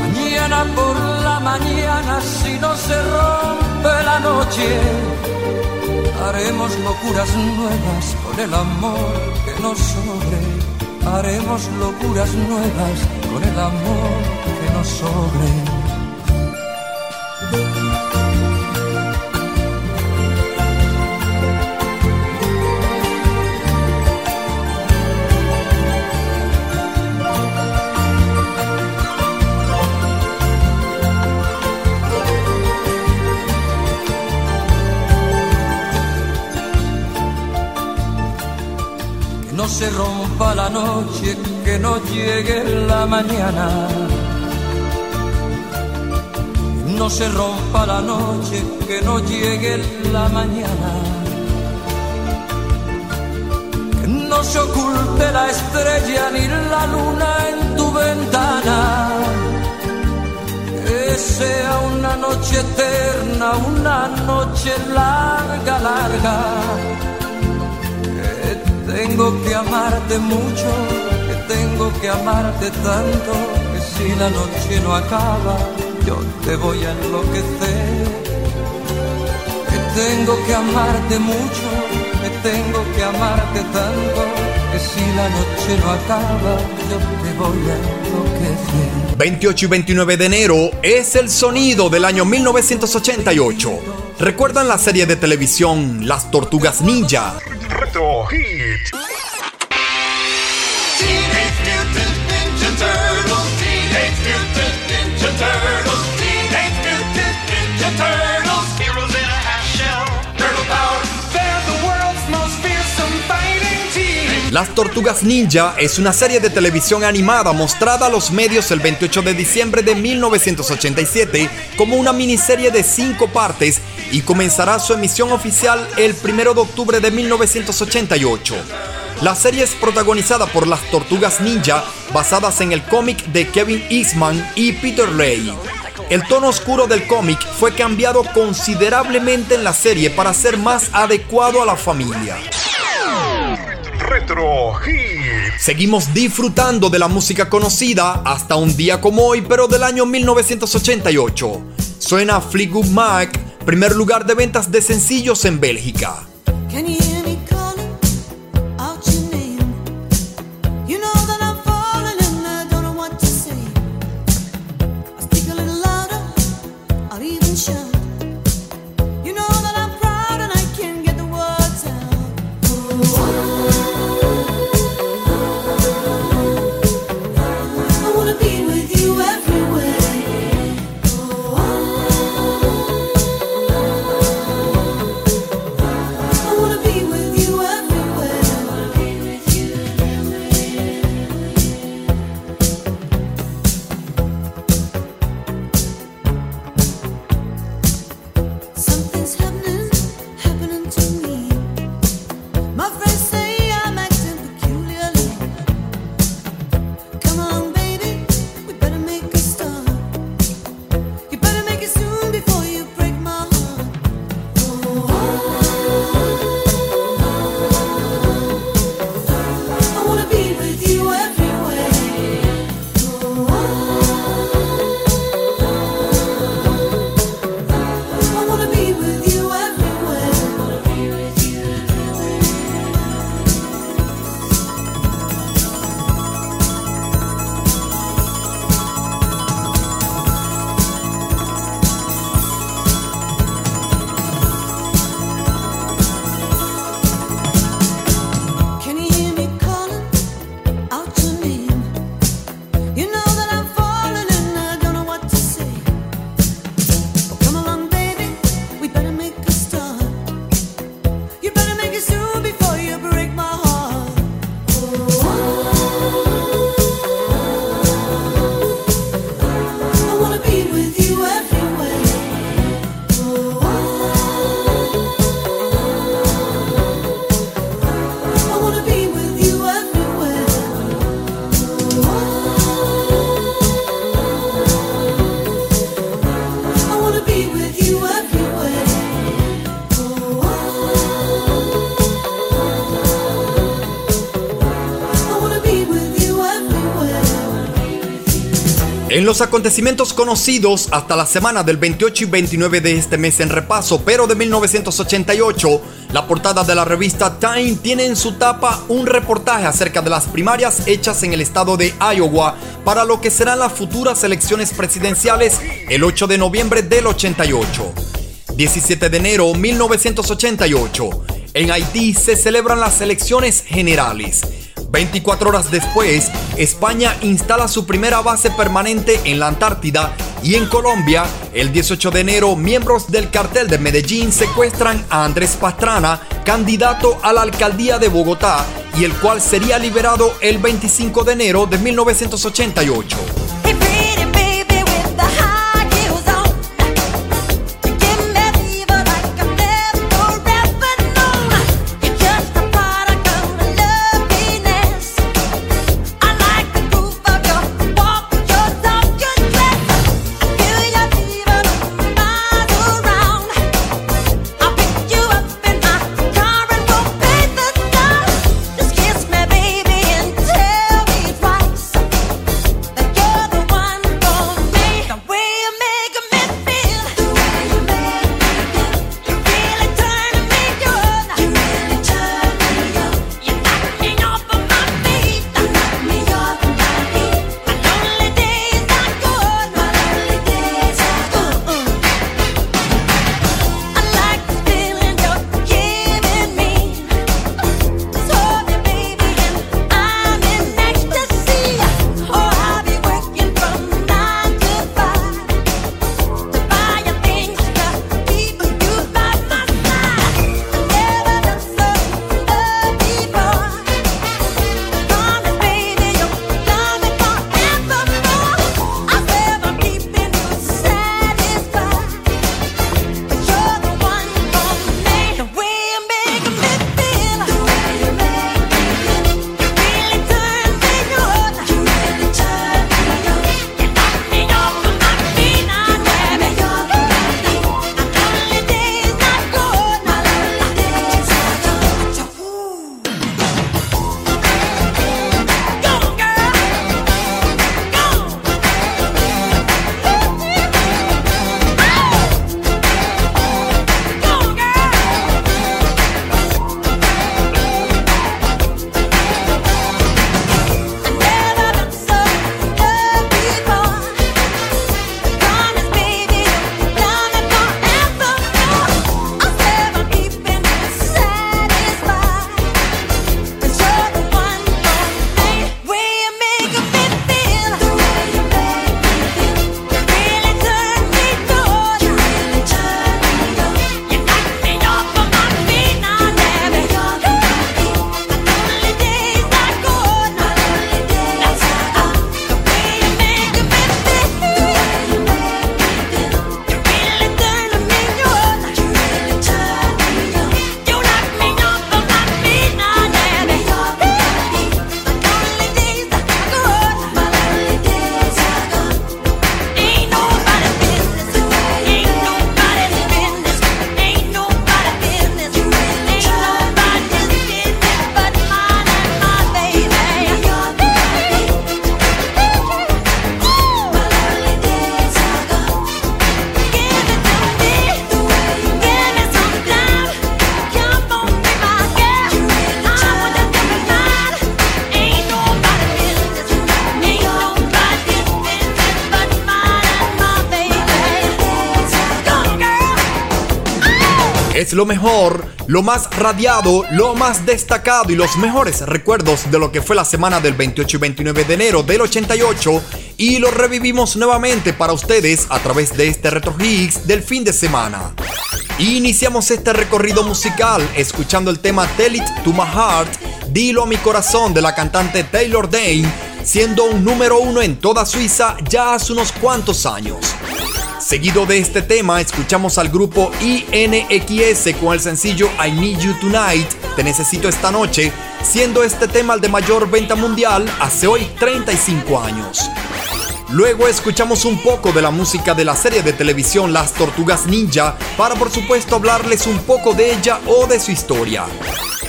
Mañana por la mañana, si no se rompe la noche, haremos locuras nuevas con el amor que nos sobre. Haremos locuras nuevas con el amor que nos sobre. Se rompa la noche, que no llegue la mañana. No se rompa la noche, que no llegue la mañana. Que no se oculte la estrella ni la luna en tu ventana. Que sea una noche eterna, una noche larga, larga. Tengo que amarte mucho, que tengo que amarte tanto, que si la noche no acaba, yo te voy a enloquecer. Que tengo que amarte mucho, que tengo que amarte tanto, que si la noche no acaba, yo te voy a enloquecer. 28 y 29 de enero es el sonido del año 1988. ¿Recuerdan la serie de televisión Las Tortugas Ninja? Las Tortugas Ninja es una serie de televisión animada mostrada a los medios el 28 de diciembre de 1987 como una miniserie de cinco partes y comenzará su emisión oficial el 1 de octubre de 1988. La serie es protagonizada por las Tortugas Ninja basadas en el cómic de Kevin Eastman y Peter Lay. El tono oscuro del cómic fue cambiado considerablemente en la serie para ser más adecuado a la familia. Retro Hits. Seguimos disfrutando de la música conocida hasta un día como hoy, pero del año 1988. Suena Fleetwood Mac, primer lugar de ventas de sencillos en Bélgica. En los acontecimientos conocidos hasta la semana del 28 y 29 de este mes en repaso, pero de 1988, la portada de la revista Time tiene en su tapa un reportaje acerca de las primarias hechas en el estado de Iowa para lo que serán las futuras elecciones presidenciales el 8 de noviembre del 88. 17 de enero 1988. En Haití se celebran las elecciones generales. 24 horas después, España instala su primera base permanente en la Antártida y en Colombia, el 18 de enero, miembros del cartel de Medellín secuestran a Andrés Pastrana, candidato a la alcaldía de Bogotá, y el cual sería liberado el 25 de enero de 1988. Lo mejor, lo más radiado, lo más destacado y los mejores recuerdos de lo que fue la semana del 28 y 29 de enero del 88 y lo revivimos nuevamente para ustedes a través de este Retro Hits del fin de semana. Iniciamos este recorrido musical escuchando el tema Tell It to My Heart, Dilo a mi corazón de la cantante Taylor Dane, siendo un número uno en toda Suiza ya hace unos cuantos años. Seguido de este tema, escuchamos al grupo INXS con el sencillo I Need You Tonight, Te Necesito Esta Noche, siendo este tema el de mayor venta mundial hace hoy 35 años. Luego escuchamos un poco de la música de la serie de televisión Las Tortugas Ninja para por supuesto hablarles un poco de ella o de su historia.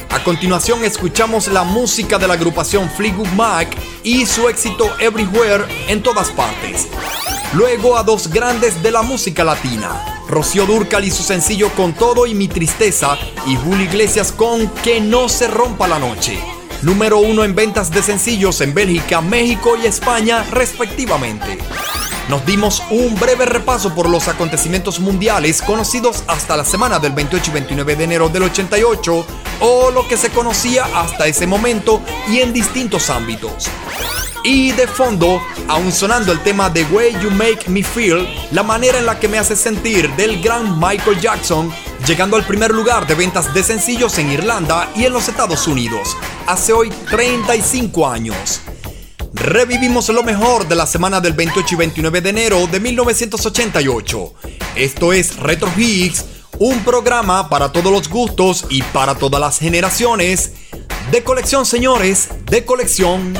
A continuación escuchamos la música de la agrupación Fleetwood Mac y su éxito Everywhere en todas partes. Luego a dos grandes de la música latina, Rocío Dúrcal y su sencillo Con todo y mi tristeza y Julio Iglesias con Que no se rompa la noche. Número uno en ventas de sencillos en Bélgica, México y España respectivamente. Nos dimos un breve repaso por los acontecimientos mundiales conocidos hasta la semana del 28 y 29 de enero del 88 o lo que se conocía hasta ese momento y en distintos ámbitos. Y de fondo, aún sonando el tema The Way You Make Me Feel, la manera en la que me hace sentir del gran Michael Jackson, llegando al primer lugar de ventas de sencillos en Irlanda y en los Estados Unidos, hace hoy 35 años. Revivimos lo mejor de la semana del 28 y 29 de enero de 1988. Esto es Retro Hits, un programa para todos los gustos y para todas las generaciones. De colección, señores, de colección.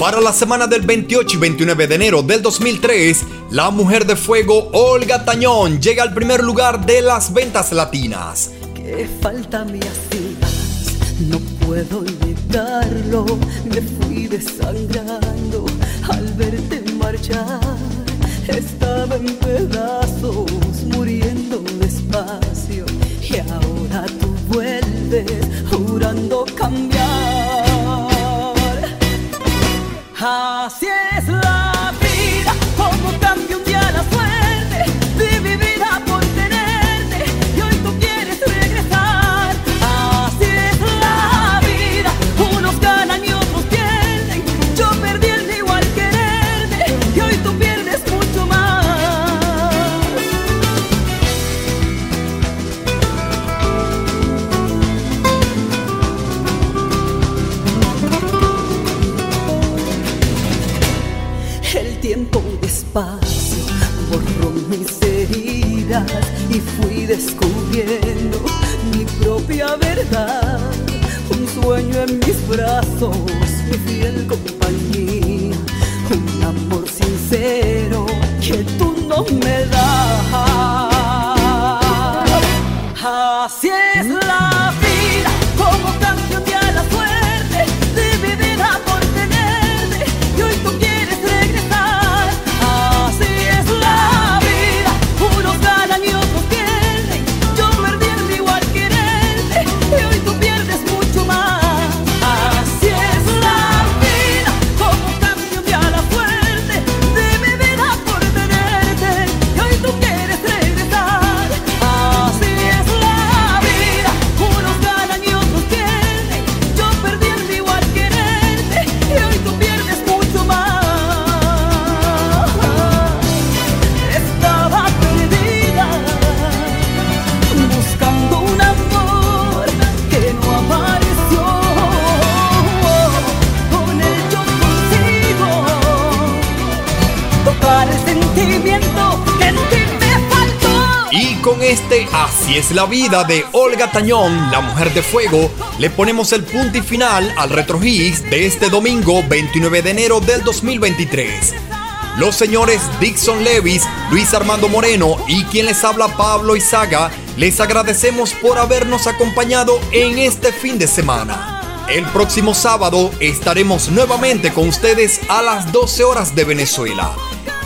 Para la semana del 28 y 29 de enero del 2003, la mujer de fuego Olga Tañón llega al primer lugar de las ventas latinas. Falta no puedo. Me fui al verte. Estaba en la vida de Olga Tañón, la mujer de fuego, le ponemos el punto y final al Retro Hits de este domingo 29 de enero del 2023. Los señores Dixon Levis, Luis Armando Moreno y quien les habla Pablo Izaga, les agradecemos por habernos acompañado en este fin de semana. El próximo sábado estaremos nuevamente con ustedes a las 12 horas de Venezuela.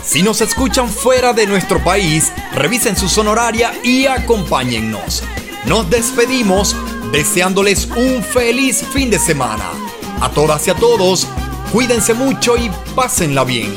Si nos escuchan fuera de nuestro país, revisen su sonoraria y acompáñennos. Nos despedimos deseándoles un feliz fin de semana. A todas y a todos, cuídense mucho y pásenla bien.